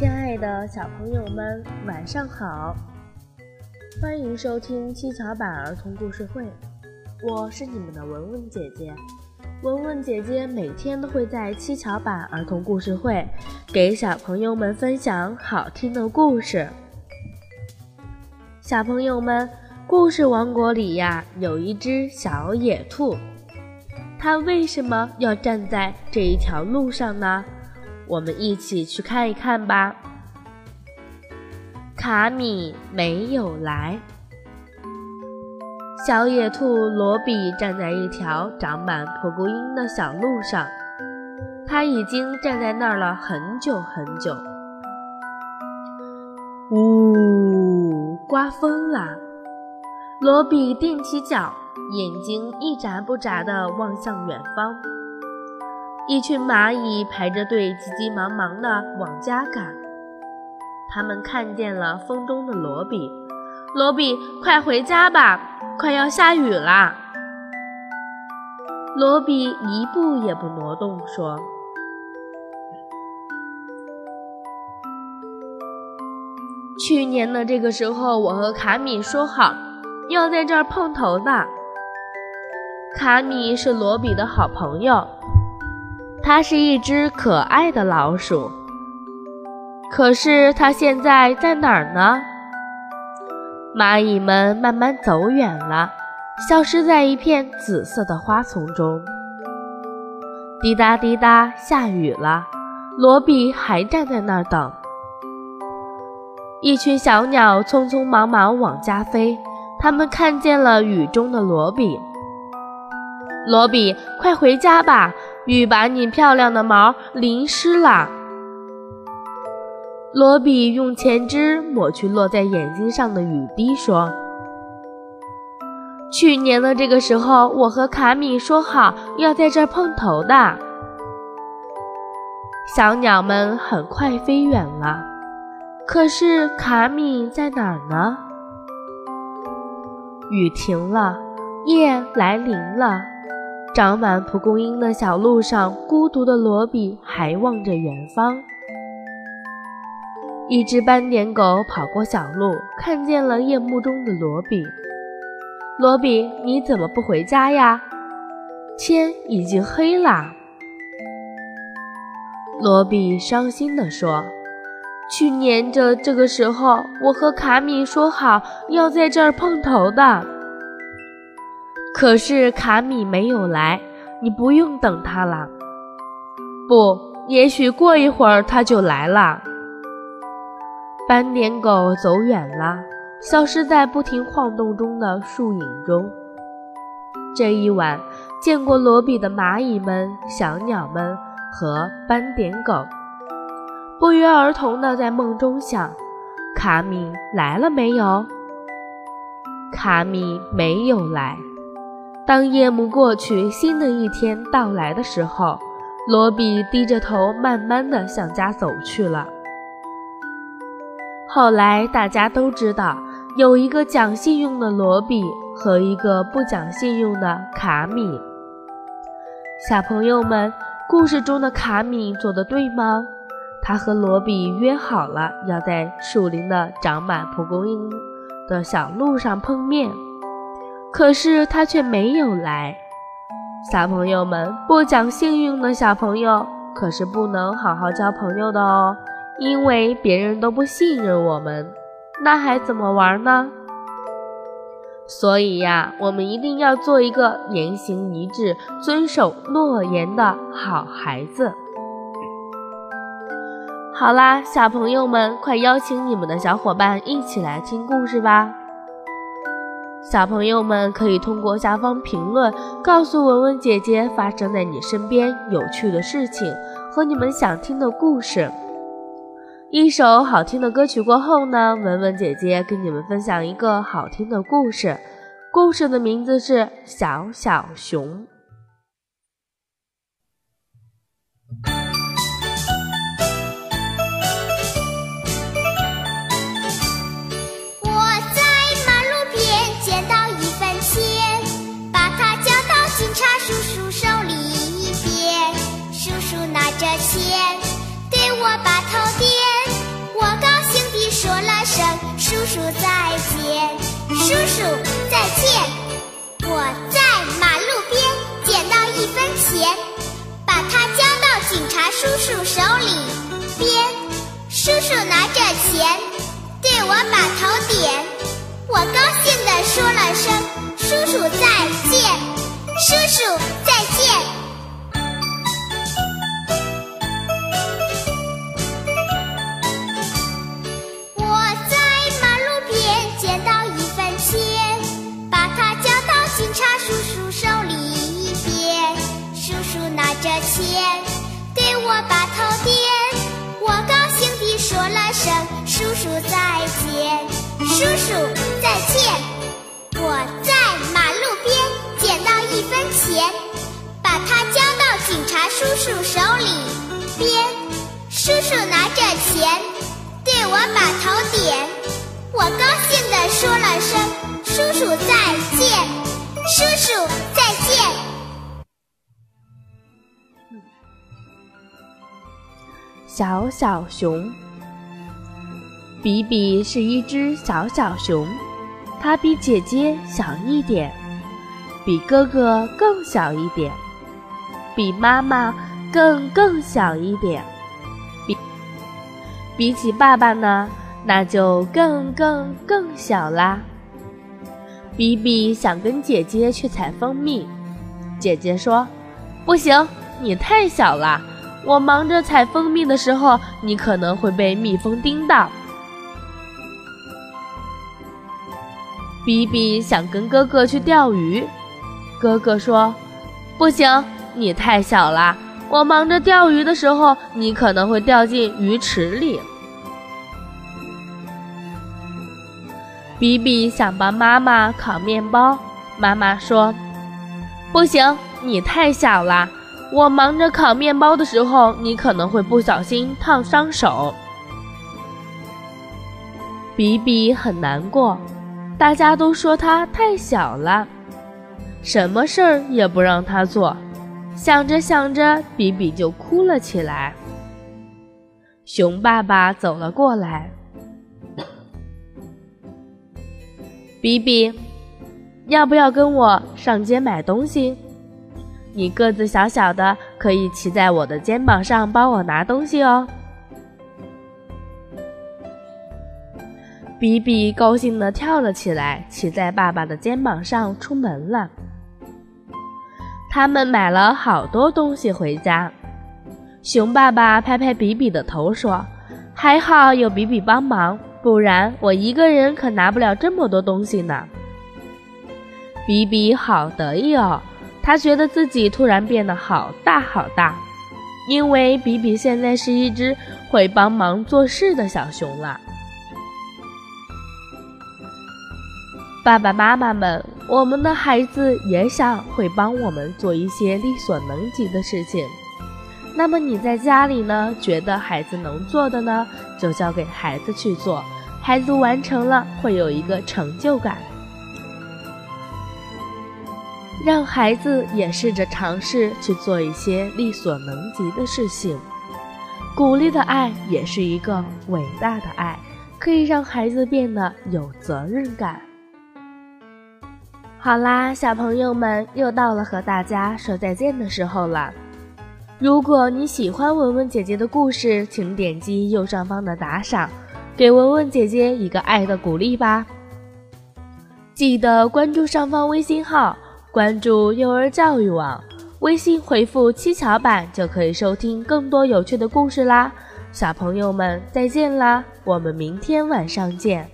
亲爱的小朋友们，晚上好！欢迎收听七巧板儿童故事会，我是你们的文文姐姐。文文姐姐每天都会在七巧板儿童故事会给小朋友们分享好听的故事。小朋友们，故事王国里呀，有一只小野兔，它为什么要站在这一条路上呢？我们一起去看一看吧。卡米没有来，小野兔罗比站在一条长满蒲公英的小路上，他已经站在那儿了很久很久。呜，刮风了！罗比踮起脚，眼睛一眨不眨地望向远方。一群蚂蚁排着队，急急忙忙地往家赶。他们看见了风中的罗比，罗比，快回家吧，快要下雨啦！罗比一步也不挪动，说：“去年的这个时候，我和卡米说好要在这儿碰头的。卡米是罗比的好朋友。”它是一只可爱的老鼠，可是它现在在哪儿呢？蚂蚁们慢慢走远了，消失在一片紫色的花丛中。滴答滴答，下雨了。罗比还站在那儿等。一群小鸟匆匆忙忙往家飞，它们看见了雨中的罗比。罗比，快回家吧！雨把你漂亮的毛淋湿了。罗比用前肢抹去落在眼睛上的雨滴，说：“去年的这个时候，我和卡米说好要在这儿碰头的。”小鸟们很快飞远了，可是卡米在哪儿呢？雨停了，夜来临了。长满蒲公英的小路上，孤独的罗比还望着远方。一只斑点狗跑过小路，看见了夜幕中的罗比。罗比，你怎么不回家呀？天已经黑了。罗比伤心地说：“去年这这个时候，我和卡米说好要在这儿碰头的。”可是卡米没有来，你不用等他了。不，也许过一会儿他就来了。斑点狗走远了，消失在不停晃动中的树影中。这一晚，见过罗比的蚂蚁们、小鸟们和斑点狗，不约而同地在梦中想：卡米来了没有？卡米没有来。当夜幕过去，新的一天到来的时候，罗比低着头，慢慢的向家走去了。后来大家都知道，有一个讲信用的罗比和一个不讲信用的卡米。小朋友们，故事中的卡米做的对吗？他和罗比约好了，要在树林的长满蒲公英的小路上碰面。可是他却没有来。小朋友们，不讲信用的小朋友可是不能好好交朋友的哦，因为别人都不信任我们，那还怎么玩呢？所以呀，我们一定要做一个言行一致、遵守诺言的好孩子。好啦，小朋友们，快邀请你们的小伙伴一起来听故事吧。小朋友们可以通过下方评论告诉文文姐姐发生在你身边有趣的事情和你们想听的故事。一首好听的歌曲过后呢，文文姐姐跟你们分享一个好听的故事，故事的名字是《小小熊》。着钱对我把头点我高兴地说了声叔叔再见。叔叔再见我在马路边捡到一分钱把它交到警察叔叔手里边叔叔拿着钱对我把头点我高兴地说了声叔叔再见。叔叔我把头点，我高兴地说了声“叔叔再见，叔叔再见”。我在马路边捡到一分钱，把它交到警察叔叔手里边。叔叔拿着钱，对我把头点，我高兴地说了声“叔叔再见，小小熊，比比是一只小小熊，它比姐姐小一点，比哥哥更小一点，比妈妈更更小一点，比比起爸爸呢，那就更更更小啦。比比想跟姐姐去采蜂蜜，姐姐说：“不行，你太小了。”我忙着采蜂蜜的时候，你可能会被蜜蜂叮到。比比想跟哥哥去钓鱼，哥哥说：“不行，你太小了。我忙着钓鱼的时候，你可能会掉进鱼池里。”比比想帮妈妈烤面包，妈妈说：“不行，你太小了。”我忙着烤面包的时候，你可能会不小心烫伤手。比比很难过，大家都说他太小了，什么事儿也不让他做。想着想着，比比就哭了起来。熊爸爸走了过来，比比，要不要跟我上街买东西？你个子小小的，可以骑在我的肩膀上帮我拿东西哦。比比高兴地跳了起来，骑在爸爸的肩膀上出门了。他们买了好多东西回家。熊爸爸拍拍比比的头说：“还好有比比帮忙，不然我一个人可拿不了这么多东西呢。”比比好得意哦。他觉得自己突然变得好大好大，因为比比现在是一只会帮忙做事的小熊了。爸爸妈妈们，我们的孩子也想会帮我们做一些力所能及的事情。那么你在家里呢？觉得孩子能做的呢，就交给孩子去做，孩子完成了会有一个成就感。让孩子也试着尝试去做一些力所能及的事情，鼓励的爱也是一个伟大的爱，可以让孩子变得有责任感。好啦，小朋友们，又到了和大家说再见的时候了。如果你喜欢文文姐姐的故事，请点击右上方的打赏，给文文姐姐一个爱的鼓励吧。记得关注上方微信号。关注幼儿教育网，微信回复“七巧板”就可以收听更多有趣的故事啦！小朋友们再见啦，我们明天晚上见。